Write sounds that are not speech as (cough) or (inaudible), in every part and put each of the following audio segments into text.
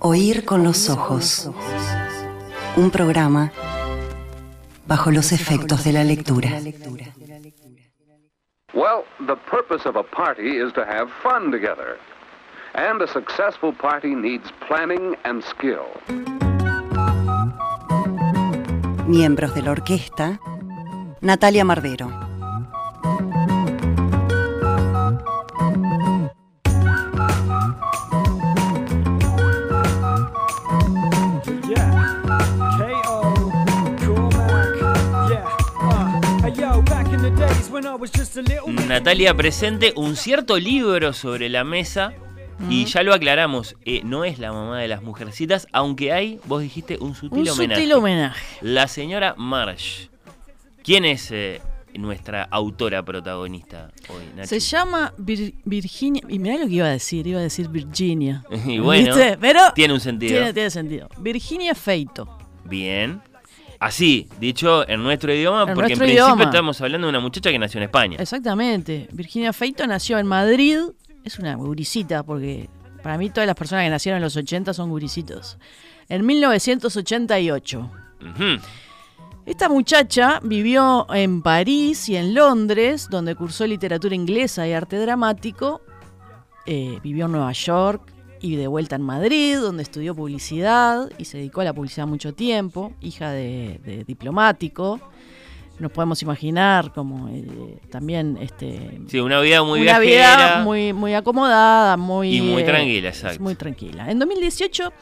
Oír con los ojos. Un programa bajo los efectos de la lectura. Well, the purpose of a party is to have fun together. And a successful party needs planning and skill. Miembros de la orquesta, Natalia Mardero. Natalia presente un cierto libro sobre la mesa y ya lo aclaramos, eh, no es la mamá de las mujercitas, aunque hay, vos dijiste, un sutil Un homenaje. sutil homenaje. La señora Marsh. ¿Quién es eh, nuestra autora protagonista hoy, Nachi? Se llama Vir- Virginia. Y mirá lo que iba a decir, iba a decir Virginia. (laughs) Y bueno, ¿Viste? Pero tiene un sentido. Tiene, tiene sentido. Virginia Feito. Bien. Así, dicho en nuestro idioma, En porque nuestro en principio idioma. estamos hablando de una muchacha que nació en España. Exactamente. Virginia Feito nació en Madrid. Es una gurisita, porque para mí todas las personas que nacieron en los 80 son gurisitos. En 1988. Ujú. Esta muchacha vivió en París y en Londres, donde cursó literatura inglesa y arte dramático. Eh, vivió en Nueva York y de vuelta en Madrid, donde estudió publicidad y se dedicó a la publicidad mucho tiempo, hija de, de diplomático. Nos podemos imaginar como eh, también este, Sí, una vida muy una vida muy, muy acomodada, muy, Y muy eh, tranquila, exacto. Muy tranquila. En 2018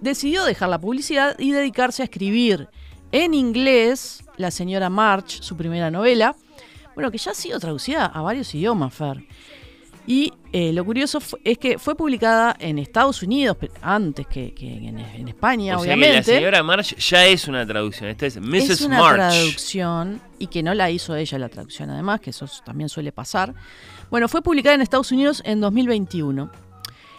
decidió dejar la publicidad y dedicarse a escribir en inglés La señora March, su primera novela, bueno, que ya ha sido traducida a varios idiomas, Fer. Y eh, lo curioso es que fue publicada en Estados Unidos, pero antes que, que en, en España, o sea que obviamente. la señora Marsh ya es una traducción. Esta es Mrs. Es una March. traducción y que no la hizo ella la traducción, además, que eso también suele pasar. Bueno, fue publicada en Estados Unidos en 2021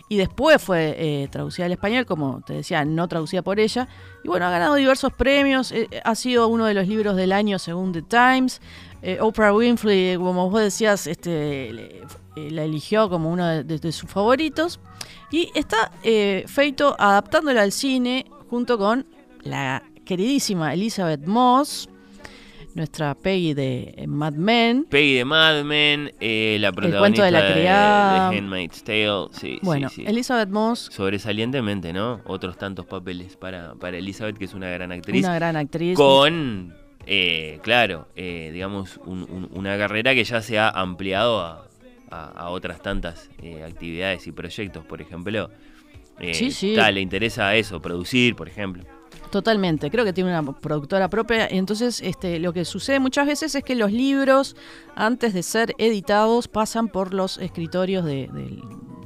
y después fue eh, traducida al español, como te decía, no traducida por ella. Y bueno, ha ganado diversos premios, eh, ha sido uno de los libros del año según The Times. Eh, Oprah Winfrey, como vos decías, este, le- eh, la eligió como uno de, de- de sus favoritos. Y está eh, Feito adaptándola al cine junto con la queridísima Elizabeth Moss, nuestra Peggy de Mad Men. Peggy de Mad Men, eh, la protagonista cuento de la criada. de Handmaid's Tale. Sí, Bueno, sí, sí. Elizabeth Moss, Sobresalientemente, ¿no? Otros tantos papeles para, para Elizabeth, que es una gran actriz. una gran actriz. con, eh, claro, eh, digamos, un- un- una carrera que ya se ha ampliado a, a- a otras tantas eh, actividades y proyectos, por ejemplo. eh, Sí, sí. le interesa eso, producir, por ejemplo. Totalmente, creo que tiene una productora propia. Entonces, este, lo que sucede muchas veces es que los libros, antes de ser editados, pasan por los escritorios de, de-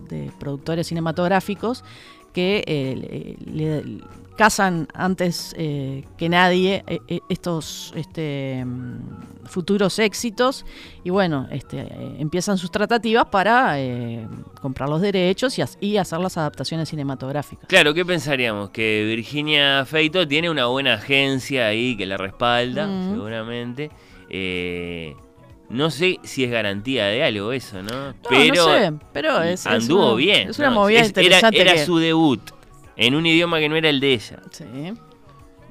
de productores cinematográficos que eh, le, le cazan antes eh, que nadie eh, eh, estos este, futuros éxitos y bueno, este, eh, empiezan sus tratativas para comprar los derechos y, y hacer las adaptaciones cinematográficas. Claro, ¿qué pensaríamos? Que Virginia Feito tiene una buena agencia ahí que la respalda, Mm. seguramente. No sé si es garantía de algo eso, ¿no? No, pero no sé, pero es, es anduvo una- bien. Es una ¿no? movida Es- era, interesante. era que- su debut en un idioma que no era el de ella. Sí.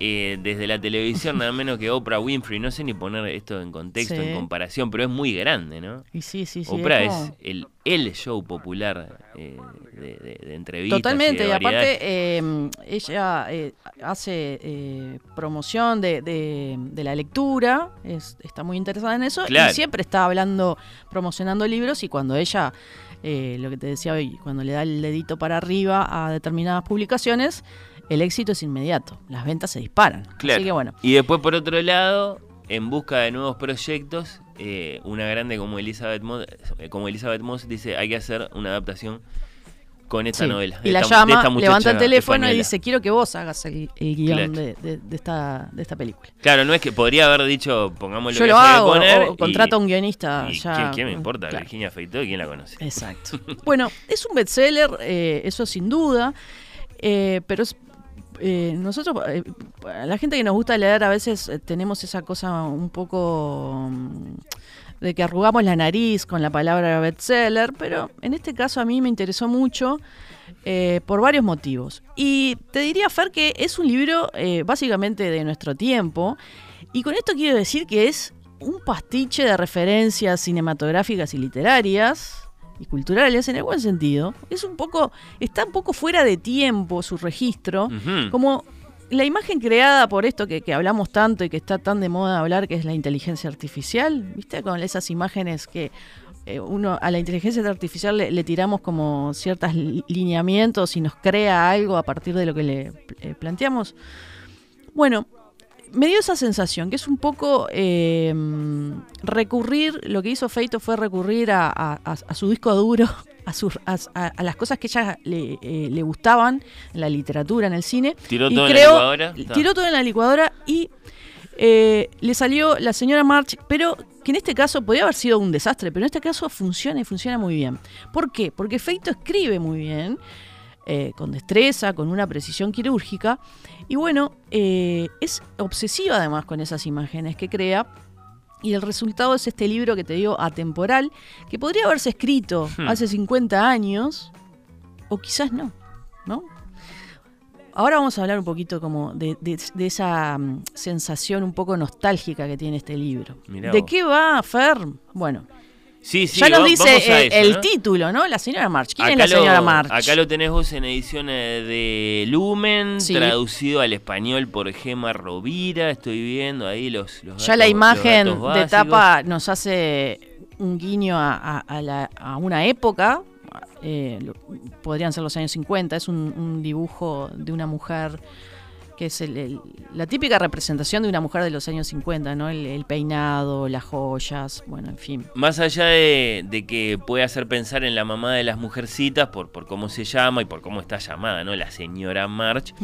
Eh, desde la televisión, nada menos que Oprah Winfrey. No sé ni poner esto en contexto, Sí. en comparación, pero es muy grande, ¿no? Y sí, sí, sí. Oprah es, como- el, el show popular eh, de, de- de entrevistas. Totalmente, y, aparte eh, ella eh, hace promoción de, la lectura, es- está muy interesada en eso Claro. y siempre está hablando, promocionando libros y cuando ella, eh, lo que te decía hoy, cuando le da el dedito para arriba a determinadas publicaciones, el éxito es inmediato, las ventas se disparan. Claro. Así que bueno, Y después, por otro lado, en busca de nuevos proyectos, eh, una grande como Elizabeth, Moss, como Elizabeth Moss dice, hay que hacer una adaptación con esta sí. novela. y la llama, esta levanta el teléfono y dice, quiero que vos hagas el, el guion Claro. de, de- de esta, de esta película. Claro, no es que podría haber dicho, pongámoslo Yo que lo hago, poner o contrato a y- un guionista y ya. ¿quién, quién me importa? Claro. Virginia Feito, ¿quién la conoce? Exacto. (laughs) bueno, es un bestseller, eh, eso sin duda, eh, pero es, eh, nosotros, eh, a la gente que nos gusta leer, a veces eh, tenemos esa cosa un poco mm, de que arrugamos la nariz con la palabra bestseller, pero en este caso a mí me interesó mucho eh, por varios motivos. Y te diría, Fer, que es un libro eh, básicamente de nuestro tiempo. Y con esto quiero decir que es un pastiche de referencias cinematográficas y literarias y culturales en el buen sentido. Es un poco, está un poco fuera de tiempo su registro, como la imagen creada por esto que, que hablamos tanto y que está tan de moda hablar, que es la inteligencia artificial, ¿viste? Con esas imágenes que eh, uno a la inteligencia artificial le, tiramos como ciertos li- lineamientos y nos crea algo a partir de lo que le eh, planteamos. Bueno, me dio esa sensación, que es un poco eh, recurrir, lo que hizo Feito fue recurrir a, a- a- su disco duro, (laughs) a, sus- las cosas que ella le, eh, le gustaban en la literatura, en el cine. Tiró y todo en la licuadora. Tiró todo en la licuadora y eh, le salió la señora March, pero que en este caso podía haber sido un desastre, pero en este caso funciona y funciona muy bien. ¿Por qué? Porque Feito escribe muy bien, eh, con destreza, con una precisión quirúrgica, y bueno, eh, es obsesiva además con esas imágenes que crea. Y el resultado es este libro que te digo, atemporal, que podría haberse escrito Hmm. hace 50 años, o quizás no, ¿no? Ahora vamos a hablar un poquito como de, de- de esa mm, sensación un poco nostálgica que tiene este libro. Mirá ¿De vos. qué va, Fer? Bueno, Sí, sí, ya nos dice vamos a el, eso, el ¿no? título, ¿no? La señora March. ¿Quién Acá es la señora March? Acá lo tenés vos en ediciones de Lumen, Sí. traducido al español por Gema Rovira. Estoy viendo ahí los, los ya la imagen de tapa nos hace un guiño a, a- a la- a una época. eh, lo- podrían ser los años 50. Es un, un dibujo de una mujer que es el- el- la típica representación de una mujer de los años 50, ¿no? El, el peinado, las joyas, bueno, en fin. Más allá de, de que puede hacer pensar en la mamá de las mujercitas por, por cómo se llama y por cómo está llamada, ¿no? La señora March.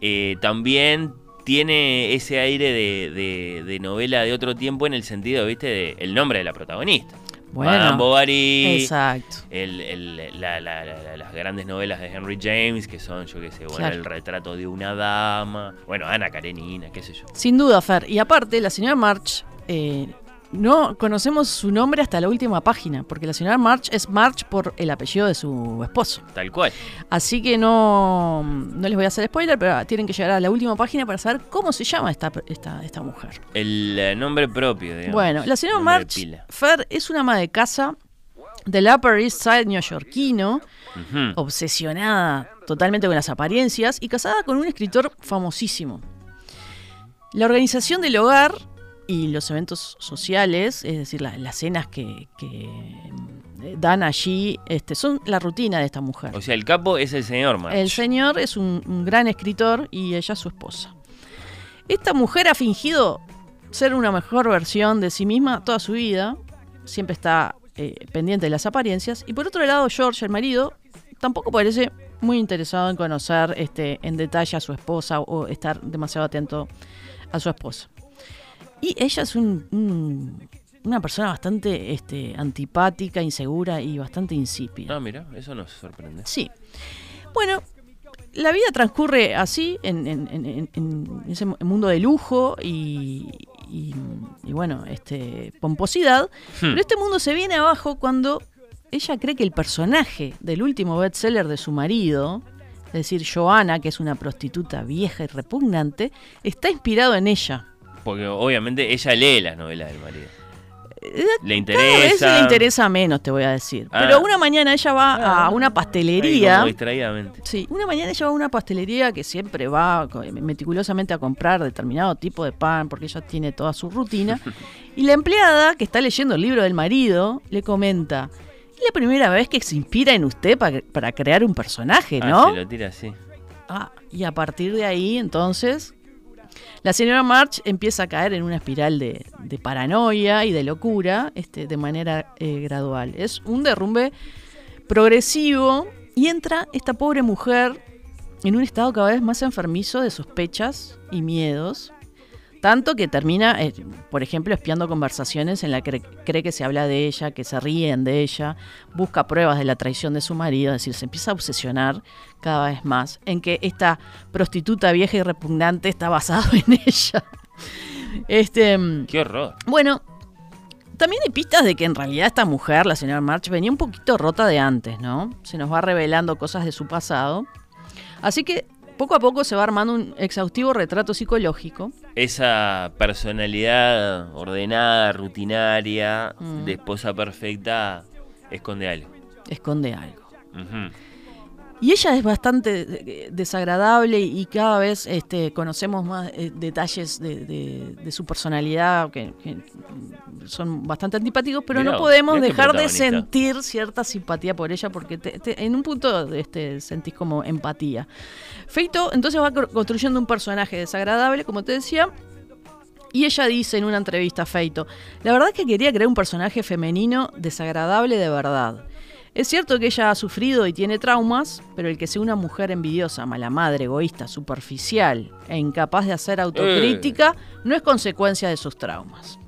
Eh, también tiene ese aire de, de- de novela de otro tiempo en el sentido, ¿viste? De el nombre de la protagonista. Bueno, Madame Bovary. Exacto. el- el- la- la- la- la- las grandes novelas de Henry James, que son, yo qué sé, bueno, Claro. el retrato de una dama, bueno, Ana Karenina, qué sé yo. Sin duda, Fer. Y aparte, la señora March, eh, no conocemos su nombre hasta la última página, porque la señora March es March por el apellido de su esposo. Tal cual. Así que no, no les voy a hacer spoiler, pero tienen que llegar a la última página para saber cómo se llama esta, esta, esta mujer. El eh, nombre propio, digamos. Bueno, la señora March. Fer, es una ama de casa del Upper East Side neoyorquino, obsesionada totalmente con las apariencias y casada con un escritor famosísimo. La organización del hogar y los eventos sociales, es decir, la- las cenas que, que, eh, dan allí, este, son la rutina de esta mujer. O sea, el capo es el señor March. El señor es un, un gran escritor y ella su esposa. Esta mujer ha fingido ser una mejor versión de sí misma toda su vida, siempre está eh, pendiente de las apariencias, y por otro lado George, el marido, tampoco parece muy interesado en conocer este, en detalle a su esposa o estar demasiado atento a su esposa. Y ella es un- un- una persona bastante este, antipática, insegura y bastante insípida. Ah, mira, eso nos sorprende. Sí. Bueno, la vida transcurre así, en, en- en- en- ese mu- mundo de lujo y, y- y bueno, este pomposidad. Hmm. Pero este mundo se viene abajo cuando ella cree que el personaje del último bestseller de su marido, es decir, Joanna, que es una prostituta vieja y repugnante, está inspirado en ella. Porque obviamente ella lee las novelas del marido. Eh, Le Cada vez interesa. le interesa menos, te voy a decir. Ah. Pero una mañana ella va Ah, a una pastelería. distraídamente. Sí, una mañana ella va a una pastelería que siempre va meticulosamente a comprar determinado tipo de pan porque ella tiene toda su rutina. (laughs) y la empleada, que está leyendo el libro del marido, le comenta, es la primera vez que se inspira en usted pa- para crear un personaje, Ah, ¿no? se lo tira así. Ah, y a partir de ahí, entonces, la señora March empieza a caer en una espiral de, paranoia y de locura este, de manera eh, gradual. Es un derrumbe progresivo y entra esta pobre mujer en un estado cada vez más enfermizo de sospechas y miedos. Tanto que termina, eh, por ejemplo, espiando conversaciones en las que cree que se habla de ella, que se ríen de ella, busca pruebas de la traición de su marido, es decir, se empieza a obsesionar cada vez más en que esta prostituta vieja y repugnante está basado en (laughs) ella. Este, mm, Qué horror. bueno, también hay pistas de que en realidad esta mujer, la señora March, venía un poquito rota de antes, ¿no? Se nos va revelando cosas de su pasado. Así que poco a poco se va armando un exhaustivo retrato psicológico. Esa personalidad ordenada, rutinaria, Mm. de esposa perfecta, esconde algo. Esconde algo. Y ella es bastante eh, desagradable y cada vez este, conocemos más eh, detalles de, de- de su personalidad que, que son bastante antipáticos, pero Mirá no podemos dejar de sentir cierta simpatía por ella porque te- te- en un punto este, sentís como empatía. Feito entonces va construyendo un personaje desagradable, como te decía, y ella dice en una entrevista a Feito, la verdad es que quería crear un personaje femenino desagradable de verdad. Es cierto que ella ha sufrido y tiene traumas, pero el que sea una mujer envidiosa, mala madre, egoísta, superficial e incapaz de hacer autocrítica no es consecuencia de sus traumas.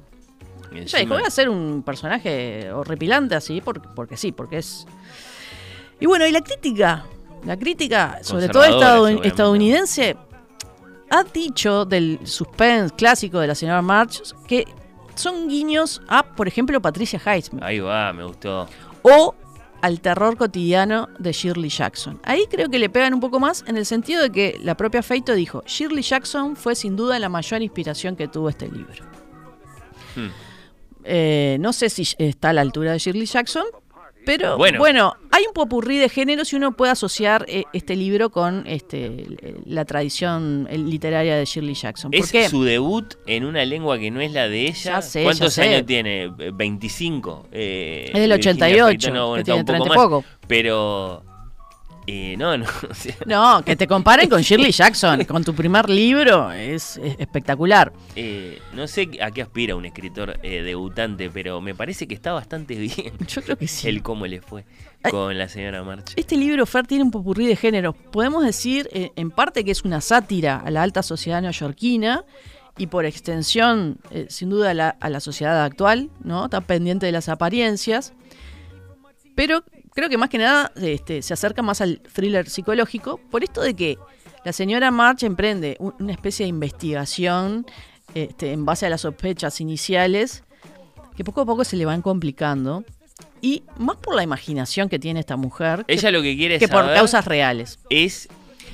Y Ella encima- dijo, voy a ser un personaje horripilante así, porque, porque sí, porque es... Y bueno, y la crítica, la crítica, sobre todo estadounidense, ha dicho del suspense clásico de la señora March que son guiños a, por ejemplo, Patricia Highsmith. Ahí va, me gustó. o al terror cotidiano de Shirley Jackson. Ahí creo que le pegan un poco más en el sentido de que la propia Feito dijo, Shirley Jackson fue sin duda la mayor inspiración que tuvo este libro. Hmm. Eh, no sé si está a la altura de Shirley Jackson, pero Bueno. bueno, hay un popurrí de géneros y uno puede asociar eh, este libro con este, la tradición eh, literaria de Shirley Jackson. Es Porque su debut en una lengua que no es la de ella. Ya sé, ¿Cuántos ya sé. años tiene? Eh, 25. Eh, es del Virginia 88, Feito, no, bueno, que tiene un poco 30 y más, poco. Pero. Eh, no, no. (laughs) o sea, No, que te comparen con Shirley (laughs) Jackson, con tu primer libro, es, es espectacular. eh, no sé a qué aspira un escritor eh, debutante, pero me parece que está bastante (laughs) bien Yo creo que sí. el cómo le fue Ay. con la señora March. Este libro, Fer, tiene un popurrí de géneros. Podemos decir, eh, en parte, que es una sátira a la alta sociedad neoyorquina y por extensión, eh, sin duda, a la, a la sociedad actual, ¿no? Está pendiente de las apariencias. Pero creo que más que nada este, se acerca más al thriller psicológico por esto de que la señora March emprende un- una especie de investigación este, en base a las sospechas iniciales que poco a poco se le van complicando. Y más por la imaginación que tiene esta mujer que- Ella lo que quiere que por causas reales. es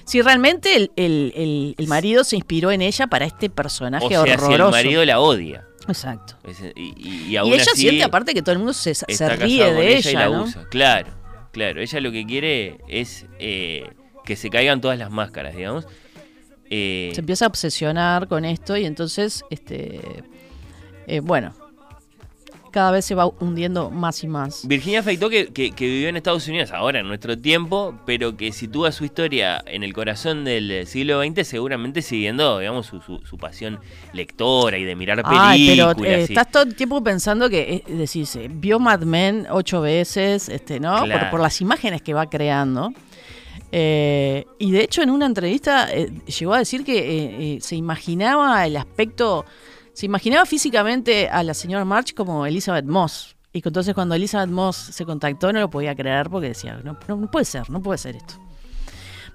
Si realmente el, el- el- el marido se inspiró en ella para este personaje o sea, si el horroroso. marido la odia. Exacto. Es- y, y- y Y, aún ella así siente aparte que todo el mundo se, se ríe de ella, y ella, la usa. Claro, claro. Ella lo que quiere es eh, que se caigan todas las máscaras, digamos. Eh, Se empieza a obsesionar con esto y entonces, este, eh, bueno, cada vez se va hundiendo más y más. Virginia Feitó que, que- que vivió en Estados Unidos ahora en nuestro tiempo, pero que sitúa su historia en el corazón del siglo XX, seguramente siguiendo, digamos, su, su- su pasión lectora y de mirar Ay, películas. pero eh, estás todo el tiempo pensando que, eh, decís, eh, vio Mad Men ocho veces, este, ¿no? Por- Claro. Por, las imágenes que va creando. Eh, y de hecho en una entrevista eh, llegó a decir que eh, eh, se imaginaba el aspecto, se imaginaba físicamente a la señora March como Elizabeth Moss. Y entonces cuando Elizabeth Moss se contactó no lo podía creer porque decía, no, no- no puede ser, no puede ser esto.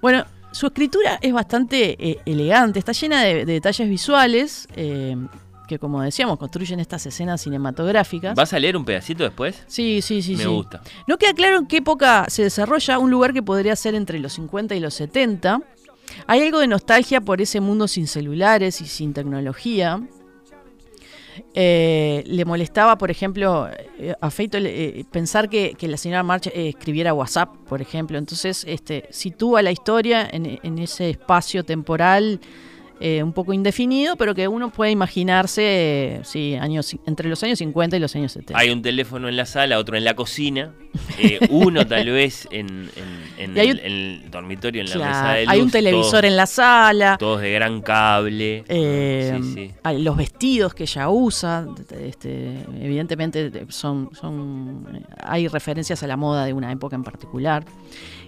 Bueno, su escritura es bastante eh, elegante, está llena de, de detalles visuales eh, que, como decíamos, construyen estas escenas cinematográficas. ¿Vas a leer un pedacito después? Sí, sí, sí. Me sí. gusta. No queda claro en qué época se desarrolla un lugar que podría ser entre los 50 y los 70. Hay algo de nostalgia por ese mundo sin celulares y sin tecnología. Eh, le molestaba, por ejemplo, eh, eh, pensar que, que la señora March eh, escribiera WhatsApp, por ejemplo. Entonces, este, sitúa la historia en, en ese espacio temporal eh, un poco indefinido, pero que uno puede imaginarse eh, sí, años, entre los años 50 y los años 70. Hay un teléfono en la sala, otro en la cocina, eh, (laughs) uno tal vez en, en- el, un- en el dormitorio, en la Claro, mesa de luz. hay un televisor todos, en la sala. todos de gran cable. eh, Sí, sí. hay los vestidos que ella usa, este, evidentemente son, son, hay referencias a la moda de una época en particular.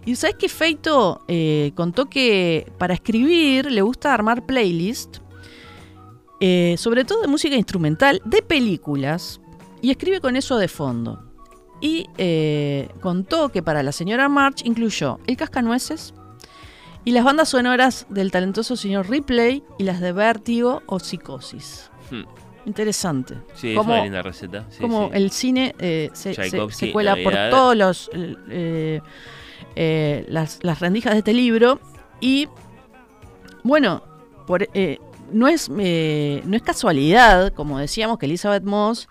Y sabes que Feito eh, contó que para escribir le gusta armar playlists, eh, sobre todo de música instrumental, de películas, y escribe con eso de fondo. Y eh, contó que para la señora March incluyó El Cascanueces y las bandas sonoras del talentoso señor Ripley y las de Vértigo o Psicosis. Hmm. Interesante. Sí, es Como- una linda receta. sí, como sí. el cine eh, se, se- Tchaikovsky, se cuela por todos los eh, eh, las, las rendijas de este libro. Y bueno por, eh, no es eh, no es casualidad como decíamos que Elizabeth Moss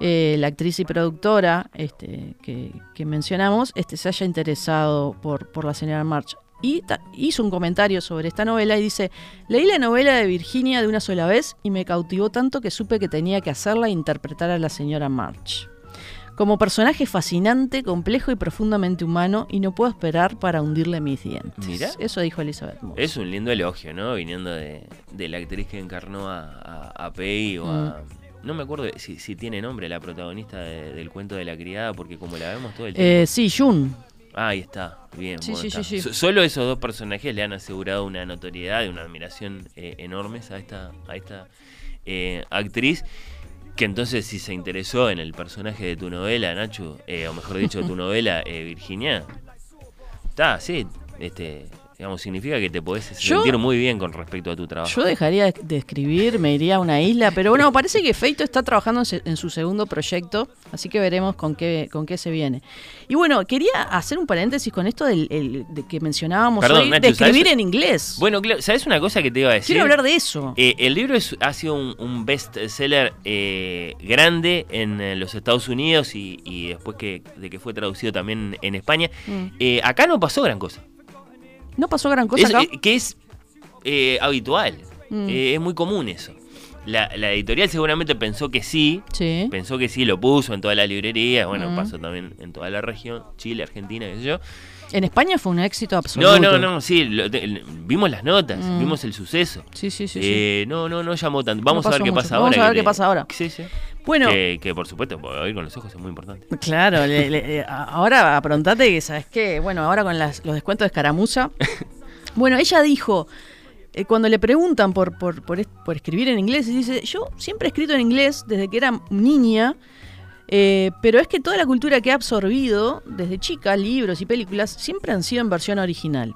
la actriz y productora este, que, que mencionamos este se haya interesado por, por la señora March. Y hizo un comentario sobre esta novela y dice leí la novela de Virginia de una sola vez y me cautivó tanto que supe que tenía que hacerla e interpretar a la señora March como personaje fascinante, complejo y profundamente humano, y no puedo esperar para hundirle mis dientes. Mirá. Eso dijo Elizabeth Moss. Es un lindo elogio, ¿no? Viniendo de, de la actriz que encarnó a, a, a Peggy o a... Mm. No me acuerdo si, si tiene nombre la protagonista de- del cuento de la criada, porque como la vemos todo el tiempo... Eh, sí, Jun. Ah, ahí está, bien. Sí, bueno, sí, está. sí, sí. So- Solo esos dos personajes le han asegurado una notoriedad y una admiración eh, enormes a esta, a esta eh, actriz. Que entonces, si se interesó en el personaje de tu novela, Nacho, eh, o mejor dicho, de tu (laughs) novela, eh, Virginia, está, sí, este, digamos, significa que te podés Yo- sentir muy bien con respecto a tu trabajo. Yo dejaría de- escribir, me iría a una isla, pero bueno, parece que Feito está trabajando en, se- en su segundo proyecto, así que veremos con qué, con qué se viene. Y bueno, quería hacer un paréntesis con esto del, el- de que mencionábamos Perdón, hoy, Nacho, de escribir ¿sabes? en inglés. Bueno, claro, ¿sabes una cosa que te iba a decir? Quiero hablar de eso. Eh, el libro es- ha sido un, un best-seller eh, grande en eh, los Estados Unidos y, y después que, de que fue traducido también en España. Mm. Eh, acá no pasó gran cosa. ¿No pasó gran cosa Es, acá? eh, que es eh, habitual. Mm. Eh, es muy común eso. La, la editorial seguramente pensó que sí. sí. Pensó que sí, lo puso en todas las librerías. Bueno, Mm. pasó también en toda la región. Chile, Argentina, qué sé yo. En España fue un éxito absoluto. No, no, no, sí. lo- te- vimos las notas, Mm. vimos el suceso. Sí, sí, sí. sí. Eh, no, no, no llamó tanto. Vamos a ver qué pasa ahora. Vamos a ver qué te- pasa ahora. Sí, sí. Bueno, Que, que, por supuesto, oír con los ojos es muy importante. Claro, le- ahora aprontate que, ¿sabes qué? Bueno, ahora con las- los descuentos de escaramuza. (laughs) Bueno, ella dijo, eh, cuando le preguntan por, por, por, por escribir en inglés, dice, yo siempre he escrito en inglés desde que era niña, eh, pero es que toda la cultura que he absorbido desde chica, libros y películas, siempre han sido en versión original.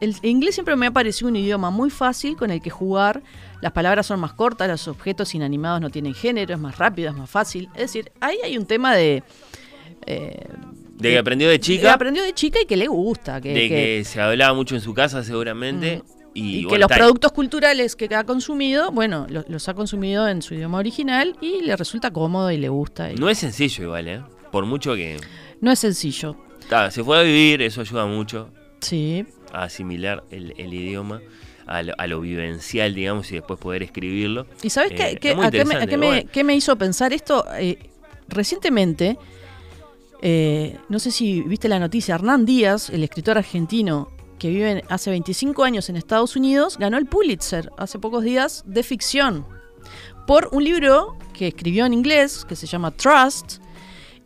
El inglés siempre me ha parecido un idioma muy fácil con el que jugar. Las palabras son más cortas, los objetos inanimados no tienen género, es más rápido, es más fácil. Es decir, ahí hay un tema de... eh, De que aprendió de que chica, aprendió de chica y que le gusta. Que, de que- que se hablaba mucho en su casa seguramente. Y, y que los productos culturales que ha consumido, bueno, lo- los, ha consumido en su idioma original y le resulta cómodo y le gusta. y- No es sencillo igual, ¿eh? Por mucho que... no es sencillo. ta, se fue a vivir, eso ayuda mucho Sí. A asimilar el, el idioma. A lo, a lo vivencial, digamos, y después poder escribirlo. ¿Y sabes Eh, qué, es qué- muy a, qué me, a interesante, qué me- bueno. qué me hizo pensar esto? Eh, recientemente, eh, no sé si viste la noticia, Hernán Díaz, el escritor argentino que vive hace 25 años en Estados Unidos, ganó el Pulitzer hace pocos días de ficción por un libro que escribió en inglés que se llama Trust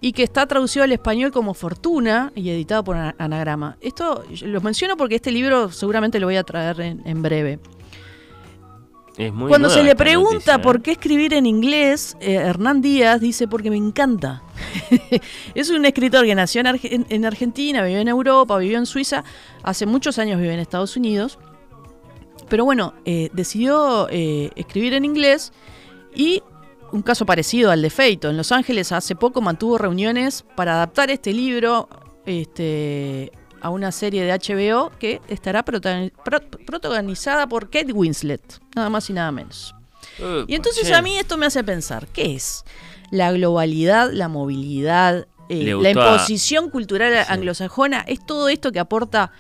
y que está traducido al español como Fortuna y editado por Ana- Anagrama. Esto lo menciono porque este libro seguramente lo voy a traer en- en breve. Es muy Cuando se le pregunta noticia, ¿eh? por qué escribir en inglés, eh, Hernán Díaz dice porque me encanta. (laughs) es un escritor que nació en, Arge- en- en Argentina, vivió en Europa, vivió en Suiza, hace muchos años vive en Estados Unidos. Pero bueno, eh, decidió escribir en inglés y un caso parecido al de Feito. En Los Ángeles hace poco mantuvo reuniones para adaptar este libro este, a una serie de HBO que estará protagoni- pro- protagonizada por Kate Winslet, nada más y nada menos. Y entonces che. a mí esto me hace pensar, ¿qué es? La globalidad, la movilidad, eh, la a- imposición cultural Sí. anglosajona, es todo esto que aporta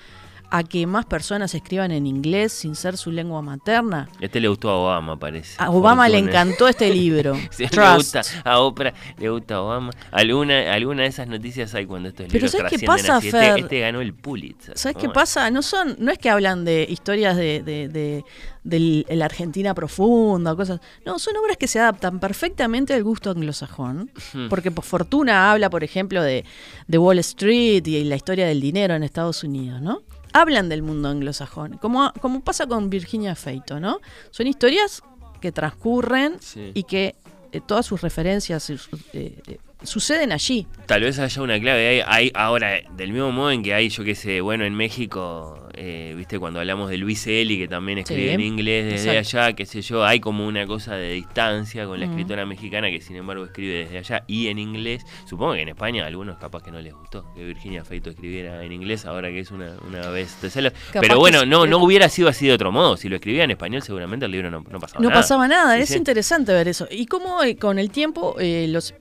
a que más personas escriban en inglés sin ser su lengua materna. Este le gustó a Obama, parece. A Obama le encantó este libro. (laughs) Sí, le gusta a Oprah, le gusta a Obama. Alguna, alguna de esas noticias hay cuando estos Pero libros ¿sabes qué pasa, así. Fer? Este, este ganó el Pulitzer. ¿Sabes qué pasa? No son, no es que hablan de historias de, de, de- de la Argentina profunda o cosas. No, son obras que se adaptan perfectamente al gusto anglosajón. Hmm. Porque por fortuna habla, por ejemplo, de, de Wall Street y la historia del dinero en Estados Unidos, ¿no? Hablan del mundo anglosajón, como, como pasa con Virginia Feito, ¿no? Son historias que transcurren Sí. y que eh, todas sus referencias y sus, eh, eh, suceden allí. Tal vez haya una clave ahí. Hay, ahora, del mismo modo en que hay, yo qué sé, bueno, en México, eh, viste, cuando hablamos de Luis Eli, que también escribe Sí, en inglés desde exacto. allá, qué sé yo, hay como una cosa de distancia con la escritora mexicana que sin embargo escribe desde allá y en inglés. Supongo que en España a algunos capaz que no les gustó que Virginia Feito escribiera en inglés ahora que es una, una vez bestseller. Pero bueno, no, no hubiera sido así de otro modo. Si lo escribía en español seguramente el libro no, no pasaba No nada. pasaba nada, Sí, es interesante ver eso. Y cómo eh, con el tiempo, eh, los,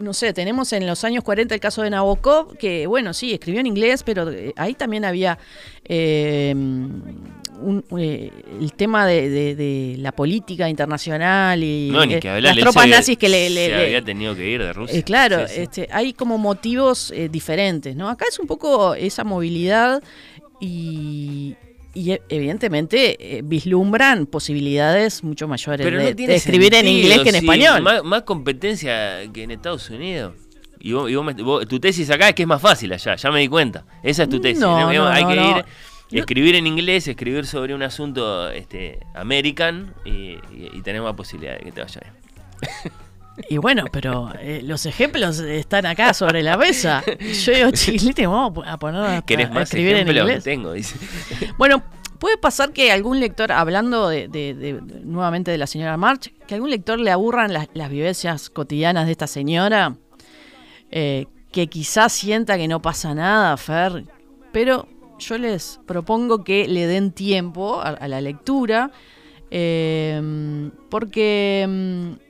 no sé, tenemos en los años 40 el caso de Nabokov, que bueno, sí, escribió en inglés, pero eh, ahí también había eh, un- eh, el tema de, de- de la política internacional y No, ni que hablar. las tropas nazis que le... le- se le- había tenido que ir de Rusia. eh, claro, Sí, sí. Este, hay como motivos diferentes, ¿no? Acá es un poco esa movilidad y, y, evidentemente eh, vislumbran posibilidades mucho mayores Pero de, no tiene de escribir en inglés que en sí, español. Más, más competencia que en Estados Unidos. Y, vos, y vos me- vos- tu tesis acá es que es más fácil allá, ya me di cuenta. Esa es tu tesis. No, no, Hay que ir, escribir en inglés, escribir sobre un asunto este, American y, y, y tener más posibilidades de que te vaya bien. (laughs) Y bueno, pero eh, los ejemplos están acá sobre la mesa. Yo digo, (laughs) chiquilete, vamos a poner a, ¿Querés a más escribir en inglés. Tengo, dice. (laughs) Bueno, puede pasar que algún lector, hablando de, de- de- de- nuevamente de la señora March, que algún lector le aburran las, las vivencias cotidianas de esta señora, eh, que quizás sienta que no pasa nada, Fer, pero yo les propongo que le den tiempo a, a la lectura, eh, porque mm,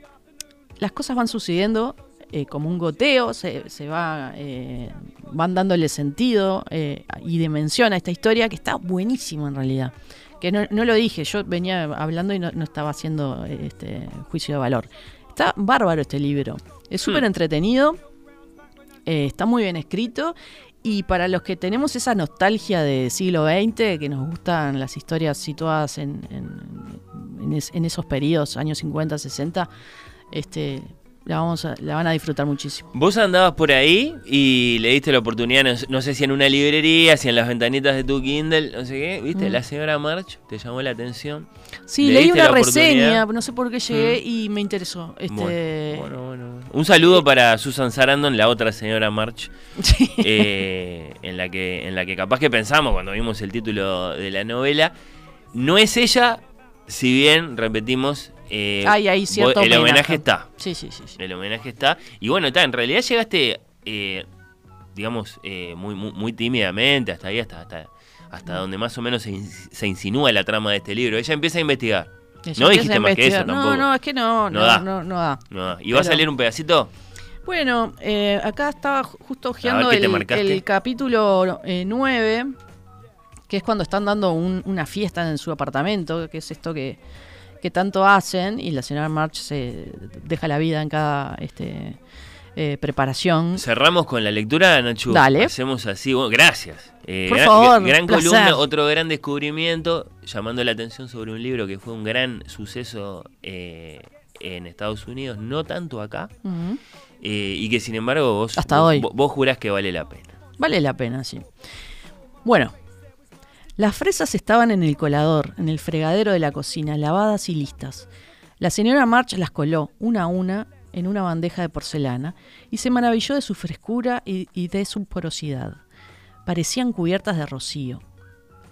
las cosas van sucediendo eh, como un goteo, se, se va, eh, van dándole sentido eh, y dimensión a esta historia que está buenísimo en realidad. Que no, no lo dije, yo venía hablando y no, no estaba haciendo este juicio de valor. Está bárbaro este libro, es súper Hmm. entretenido, eh, está muy bien escrito y para los que tenemos esa nostalgia de siglo XX, que nos gustan las historias situadas en, en- en es- en esos periodos, años 50, 60, este, la, vamos a- la van a disfrutar muchísimo. Vos andabas por ahí y le diste la oportunidad, no, no sé si en una librería, si en las ventanitas de tu Kindle, no sé qué, ¿viste? Mm. La señora March te llamó la atención. Sí, ¿Le leí una reseña, no sé por qué llegué y me interesó. Este, Bueno, bueno, bueno, bueno. Un saludo para Susan Sarandon, la otra señora March, (laughs) sí. eh, en, la que, en la que capaz que pensamos cuando vimos el título de la novela. No es ella, si bien, repetimos, eh, Hay cierto vos- el homenaje homenaje. está. sí, sí, sí, sí. El homenaje está. Y bueno, está, en realidad llegaste, eh, digamos, eh, muy, muy, muy tímidamente, hasta ahí, hasta, hasta, hasta donde más o menos se, in- se insinúa la trama de este libro. Ella empieza a investigar. Ella no dijiste más que eso investigar. tampoco. No, no, es que no, No no, da. no, no da. No, ¿Y va a Pero- salir un pedacito? Bueno, eh, acá estaba ju- justo ojeando ¿qué te el, capítulo 9, que es cuando están dando un- una fiesta en su apartamento, que es esto que, que tanto hacen, y la señora March se deja la vida en cada este, eh, preparación. Cerramos con la lectura, Nacho. Dale. Hacemos así. Bueno, gracias. Eh, Por gran, favor, gran placer. columna, otro gran descubrimiento, llamando la atención sobre un libro que fue un gran suceso eh, en Estados Unidos, no tanto acá, y que sin embargo vos, Hasta vos, hoy. vos jurás que vale la pena. Vale la pena, sí. Bueno, las fresas estaban en el colador, en el fregadero de la cocina, lavadas y listas. La señora March las coló una a una en una bandeja de porcelana y se maravilló de su frescura y, de su porosidad. Parecían cubiertas de rocío.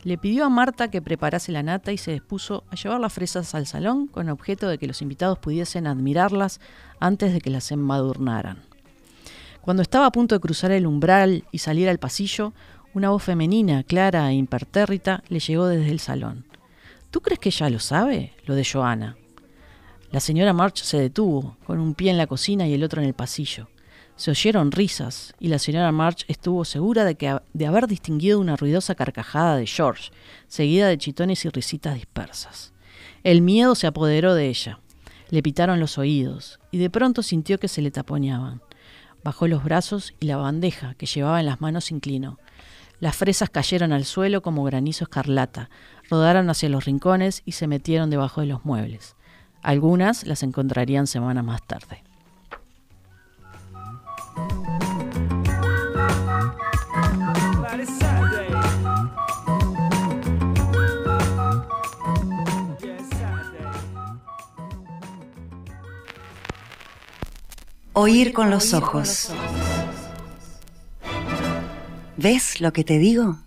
Le pidió a Marta que preparase la nata y se dispuso a llevar las fresas al salón con objeto de que los invitados pudiesen admirarlas antes de que las embadurnaran. Cuando estaba a punto de cruzar el umbral y salir al pasillo, una voz femenina, clara e impertérrita, le llegó desde el salón. ¿Tú crees que ella lo sabe? Lo de Joana. La señora March se detuvo, con un pie en la cocina y el otro en el pasillo. Se oyeron risas, y la señora March estuvo segura de, que, de haber distinguido una ruidosa carcajada de George, seguida de chitones y risitas dispersas. El miedo se apoderó de ella. Le pitaron los oídos, y de pronto sintió que se le taponeaban. Bajó los brazos y la bandeja que llevaba en las manos inclinó. Las fresas cayeron al suelo como granizo escarlata, rodaron hacia los rincones y se metieron debajo de los muebles. Algunas las encontrarían semanas más tarde. Oír con los ojos. ¿Ves lo que te digo?